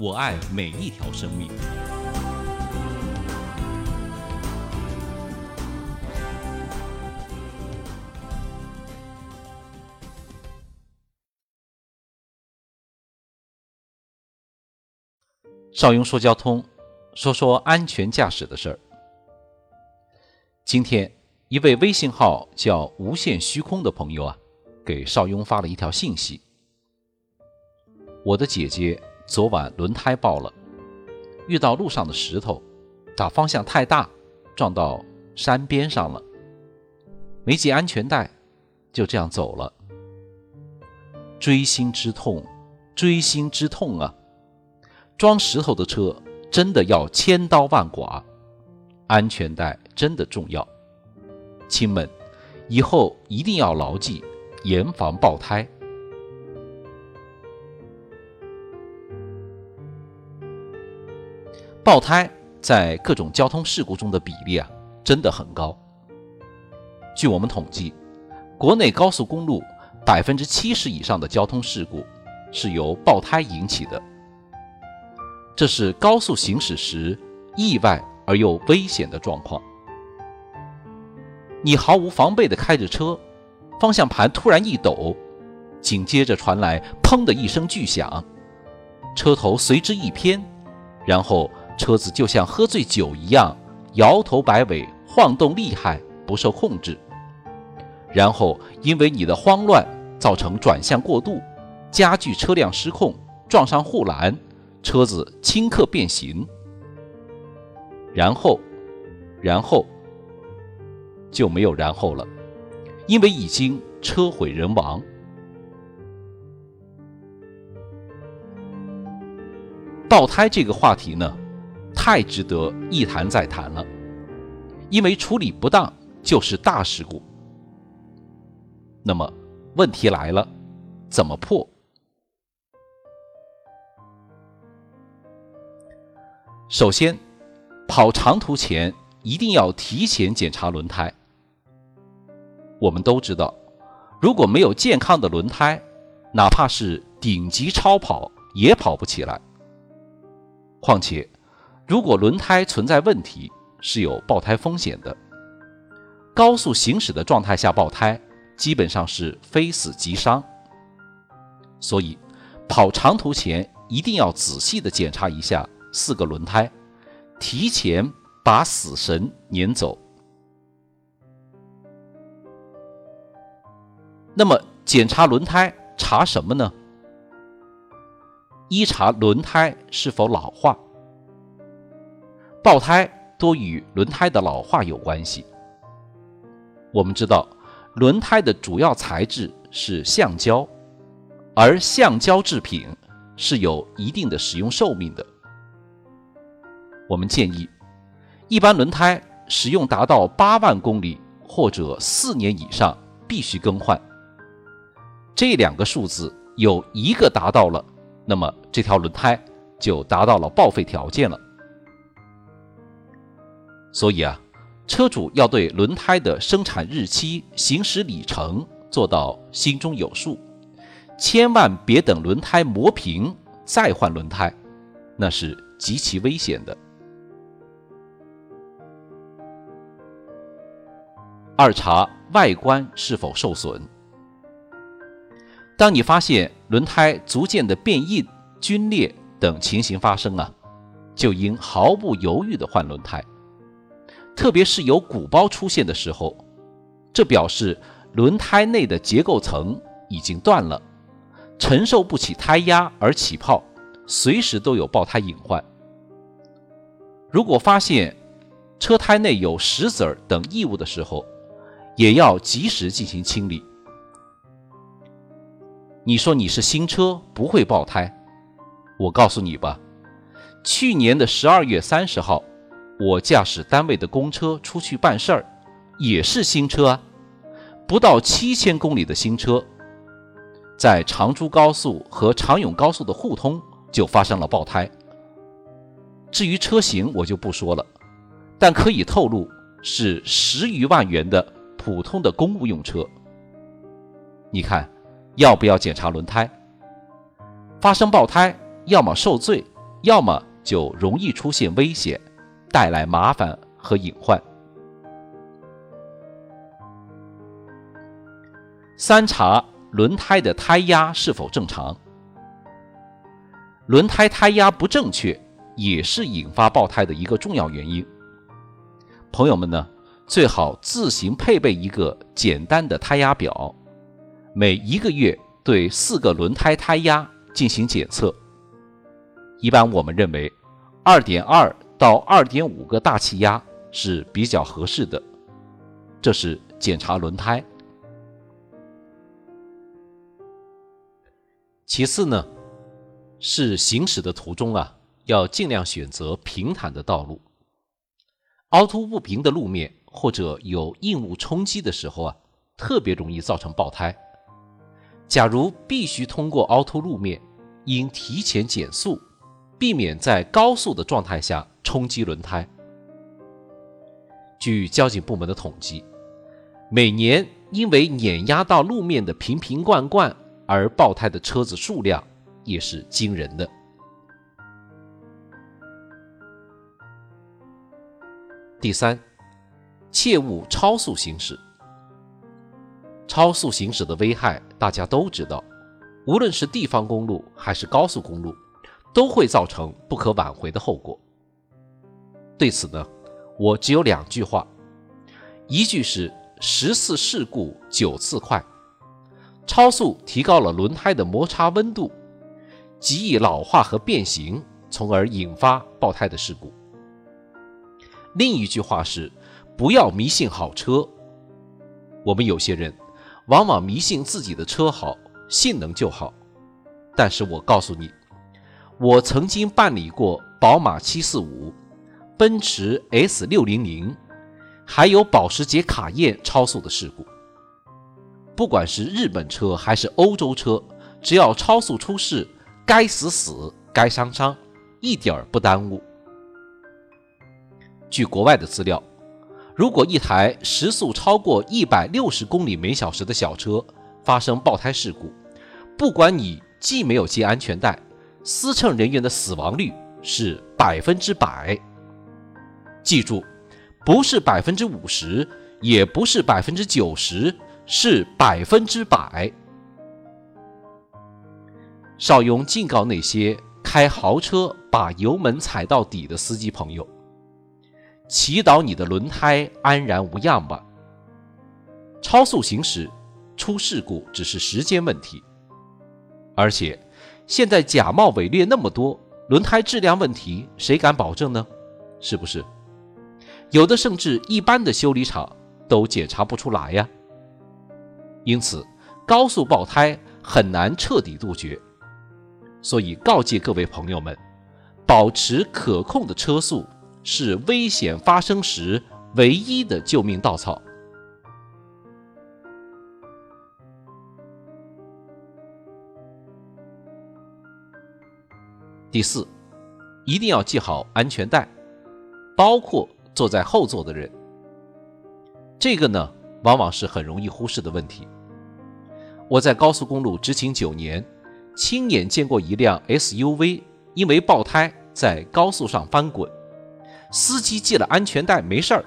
我爱每一条生命。邵雍说交通，说说安全驾驶的事儿。今天，一位微信号叫“无限虚空”的朋友啊，给邵雍发了一条信息：我的姐姐昨晚轮胎爆了，遇到路上的石头，打方向太大，撞到山边上了，没系安全带，就这样走了。锥心之痛，锥心之痛啊！装石头的车真的要千刀万剐。安全带真的重要，亲们，以后一定要牢记，严防爆胎。爆胎在各种交通事故中的比例啊，真的很高。据我们统计，国内高速公路百分之七十以上的交通事故是由爆胎引起的，这是高速行驶时意外。而又危险的状况，你毫无防备地开着车，方向盘突然一抖，紧接着传来“砰”的一声巨响，车头随之一偏，然后车子就像喝醉酒一样摇头摆尾，晃动厉害，不受控制，然后因为你的慌乱造成转向过度，加剧车辆失控，撞上护栏，车子顷刻变形。然后，然后就没有然后了，因为已经车毁人亡。爆胎这个话题呢，太值得一谈再谈了，因为处理不当就是大事故。那么问题来了，怎么破？首先。跑长途前一定要提前检查轮胎。我们都知道，如果没有健康的轮胎，哪怕是顶级超跑也跑不起来。况且，如果轮胎存在问题，是有爆胎风险的。高速行驶的状态下爆胎，基本上是非死即伤。所以，跑长途前一定要仔细的检查一下四个轮胎。提前把死神撵走。那么检查轮胎查什么呢？一查轮胎是否老化。爆胎多与轮胎的老化有关系。我们知道，轮胎的主要材质是橡胶，而橡胶制品是有一定的使用寿命的。我们建议，一般轮胎使用达到八万公里或者四年以上，必须更换。这两个数字有一个达到了，那么这条轮胎就达到了报废条件了。所以啊，车主要对轮胎的生产日期、行驶里程做到心中有数，千万别等轮胎磨平再换轮胎，那是极其危险的。二查外观是否受损。当你发现轮胎逐渐的变硬、皲裂等情形发生啊，就应毫不犹豫的换轮胎。特别是有鼓包出现的时候，这表示轮胎内的结构层已经断了，承受不起胎压而起泡，随时都有爆胎隐患。如果发现车胎内有石子儿等异物的时候，也要及时进行清理。你说你是新车不会爆胎，我告诉你吧，去年的十二月三十号，我驾驶单位的公车出去办事儿，也是新车啊，不到七千公里的新车，在长株高速和长永高速的互通就发生了爆胎。至于车型，我就不说了，但可以透露是十余万元的普通的公务用车。你看，要不要检查轮胎？发生爆胎，要么受罪，要么就容易出现危险，带来麻烦和隐患。三查轮胎的胎压是否正常。轮胎胎压不正确。也是引发爆胎的一个重要原因。朋友们呢，最好自行配备一个简单的胎压表，每一个月对四个轮胎胎压进行检测。一般我们认为，二点二到二点五个大气压是比较合适的。这是检查轮胎。其次呢，是行驶的途中啊。要尽量选择平坦的道路，凹凸不平的路面或者有硬物冲击的时候啊，特别容易造成爆胎。假如必须通过凹凸路面，应提前减速，避免在高速的状态下冲击轮胎。据交警部门的统计，每年因为碾压到路面的瓶瓶罐罐而爆胎的车子数量也是惊人的。第三，切勿超速行驶。超速行驶的危害大家都知道，无论是地方公路还是高速公路，都会造成不可挽回的后果。对此呢，我只有两句话：一句是十次事故九次快，超速提高了轮胎的摩擦温度，极易老化和变形，从而引发爆胎的事故。另一句话是：不要迷信好车。我们有些人往往迷信自己的车好，性能就好。但是我告诉你，我曾经办理过宝马七四五、奔驰 S 六零零，还有保时捷卡宴超速的事故。不管是日本车还是欧洲车，只要超速出事，该死死，该伤伤，一点儿不耽误。据国外的资料，如果一台时速超过一百六十公里每小时的小车发生爆胎事故，不管你系没有系安全带，司乘人员的死亡率是百分之百。记住，不是百分之五十，也不是百分之九十，是百分之百。邵雍警告那些开豪车把油门踩到底的司机朋友。祈祷你的轮胎安然无恙吧。超速行驶出事故只是时间问题，而且现在假冒伪劣那么多，轮胎质量问题谁敢保证呢？是不是？有的甚至一般的修理厂都检查不出来呀。因此，高速爆胎很难彻底杜绝。所以告诫各位朋友们，保持可控的车速。是危险发生时唯一的救命稻草。第四，一定要系好安全带，包括坐在后座的人。这个呢，往往是很容易忽视的问题。我在高速公路执勤九年，亲眼见过一辆 SUV 因为爆胎在高速上翻滚。司机系了安全带没事儿，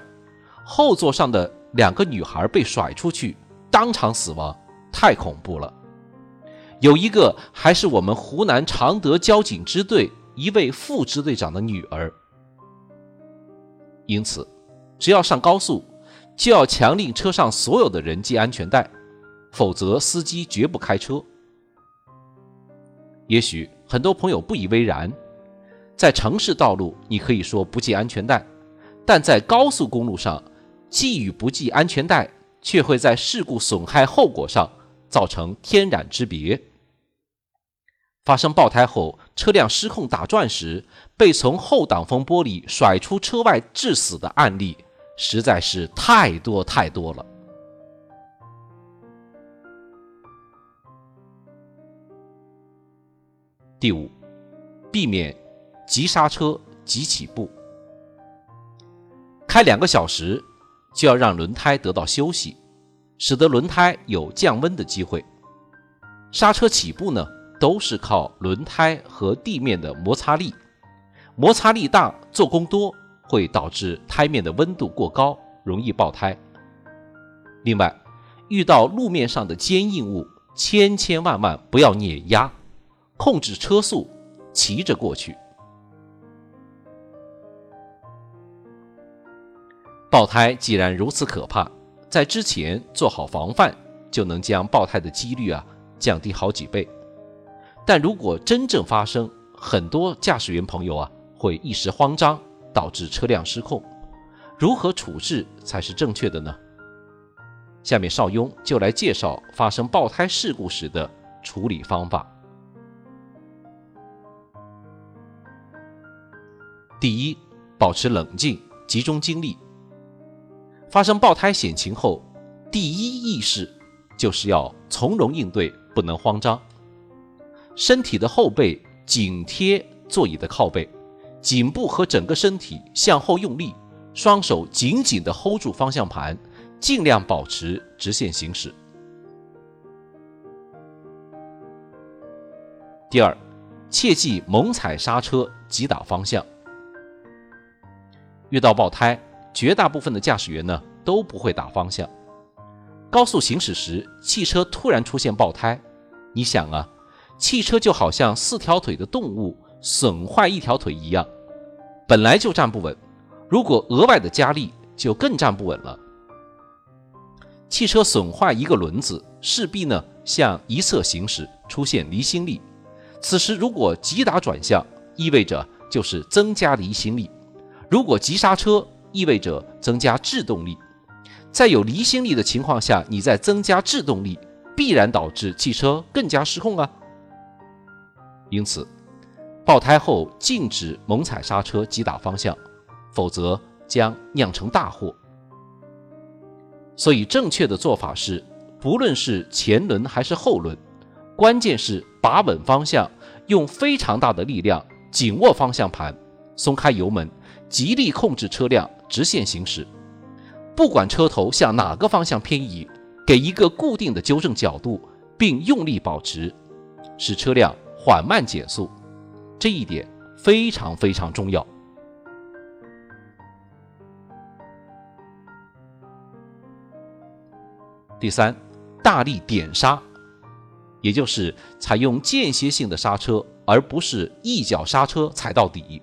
后座上的两个女孩被甩出去，当场死亡，太恐怖了。有一个还是我们湖南常德交警支队一位副支队长的女儿。因此，只要上高速，就要强令车上所有的人系安全带，否则司机绝不开车。也许很多朋友不以为然。在城市道路，你可以说不系安全带，但在高速公路上，系与不系安全带，却会在事故损害后果上造成天壤之别。发生爆胎后，车辆失控打转时被从后挡风玻璃甩出车外致死的案例，实在是太多太多了。第五，避免急刹车、急起步。开两个小时就要让轮胎得到休息，使得轮胎有降温的机会。刹车起步呢，都是靠轮胎和地面的摩擦力，摩擦力大，做工多，会导致胎面的温度过高，容易爆胎。另外，遇到路面上的坚硬物，千千万万不要碾压。控制车速，骑着过去。爆胎既然如此可怕，在之前做好防范，就能将爆胎的几率啊降低好几倍。但如果真正发生，很多驾驶员朋友啊会一时慌张，导致车辆失控。如何处置才是正确的呢？下面邵雍就来介绍发生爆胎事故时的处理方法。第一，保持冷静，集中精力。发生爆胎险情后，第一意识就是要从容应对，不能慌张。身体的后背紧贴座椅的靠背，颈部和整个身体向后用力，双手紧紧地 hold 住方向盘，尽量保持直线行驶。第二，切忌猛踩刹车，急打方向。遇到爆胎，绝大部分的驾驶员呢都不会打方向。高速行驶时，汽车突然出现爆胎，你想啊，汽车就好像四条腿的动物损坏一条腿一样，本来就站不稳，如果额外的加力，就更站不稳了。汽车损坏一个轮子，势必呢向一侧行驶，出现离心力。此时如果急打转向，意味着就是增加离心力。如果急刹车，意味着增加制动力，在有离心力的情况下，你再增加制动力，必然导致汽车更加失控啊。因此，爆胎后禁止猛踩刹车、急打方向，否则将酿成大祸。所以，正确的做法是，不论是前轮还是后轮，关键是把稳方向，用非常大的力量紧握方向盘，松开油门。极力控制车辆直线行驶，不管车头向哪个方向偏移，给一个固定的纠正角度，并用力保持，使车辆缓慢减速。这一点非常非常重要。第三，大力点刹，也就是采用间歇性的刹车，而不是一脚刹车踩到底。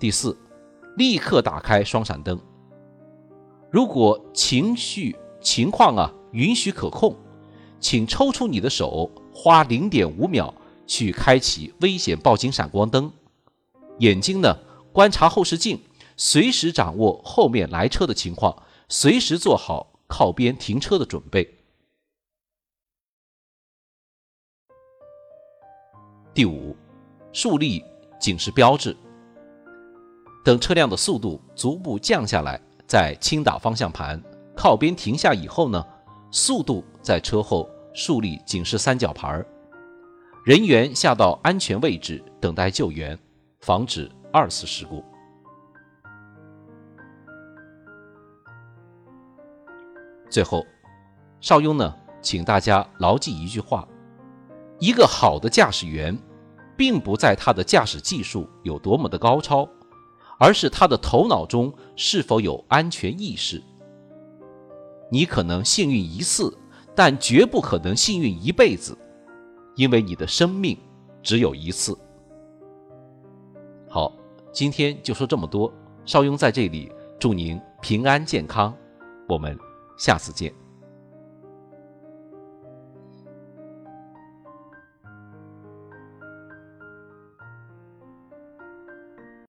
第四，立刻打开双闪灯。如果情绪情况啊允许可控，请抽出你的手，花零点五秒去开启危险报警闪光灯。眼睛呢观察后视镜，随时掌握后面来车的情况，随时做好靠边停车的准备。第五，树立警示标志。等车辆的速度逐步降下来，再轻打方向盘，靠边停下以后呢，速度在车后树立警示三角牌儿，人员下到安全位置等待救援，防止二次事故。最后，邵雍呢，请大家牢记一句话：一个好的驾驶员，并不在他的驾驶技术有多么的高超。而是他的头脑中是否有安全意识？你可能幸运一次，但绝不可能幸运一辈子，因为你的生命只有一次。好，今天就说这么多。邵雍在这里祝您平安健康，我们下次见。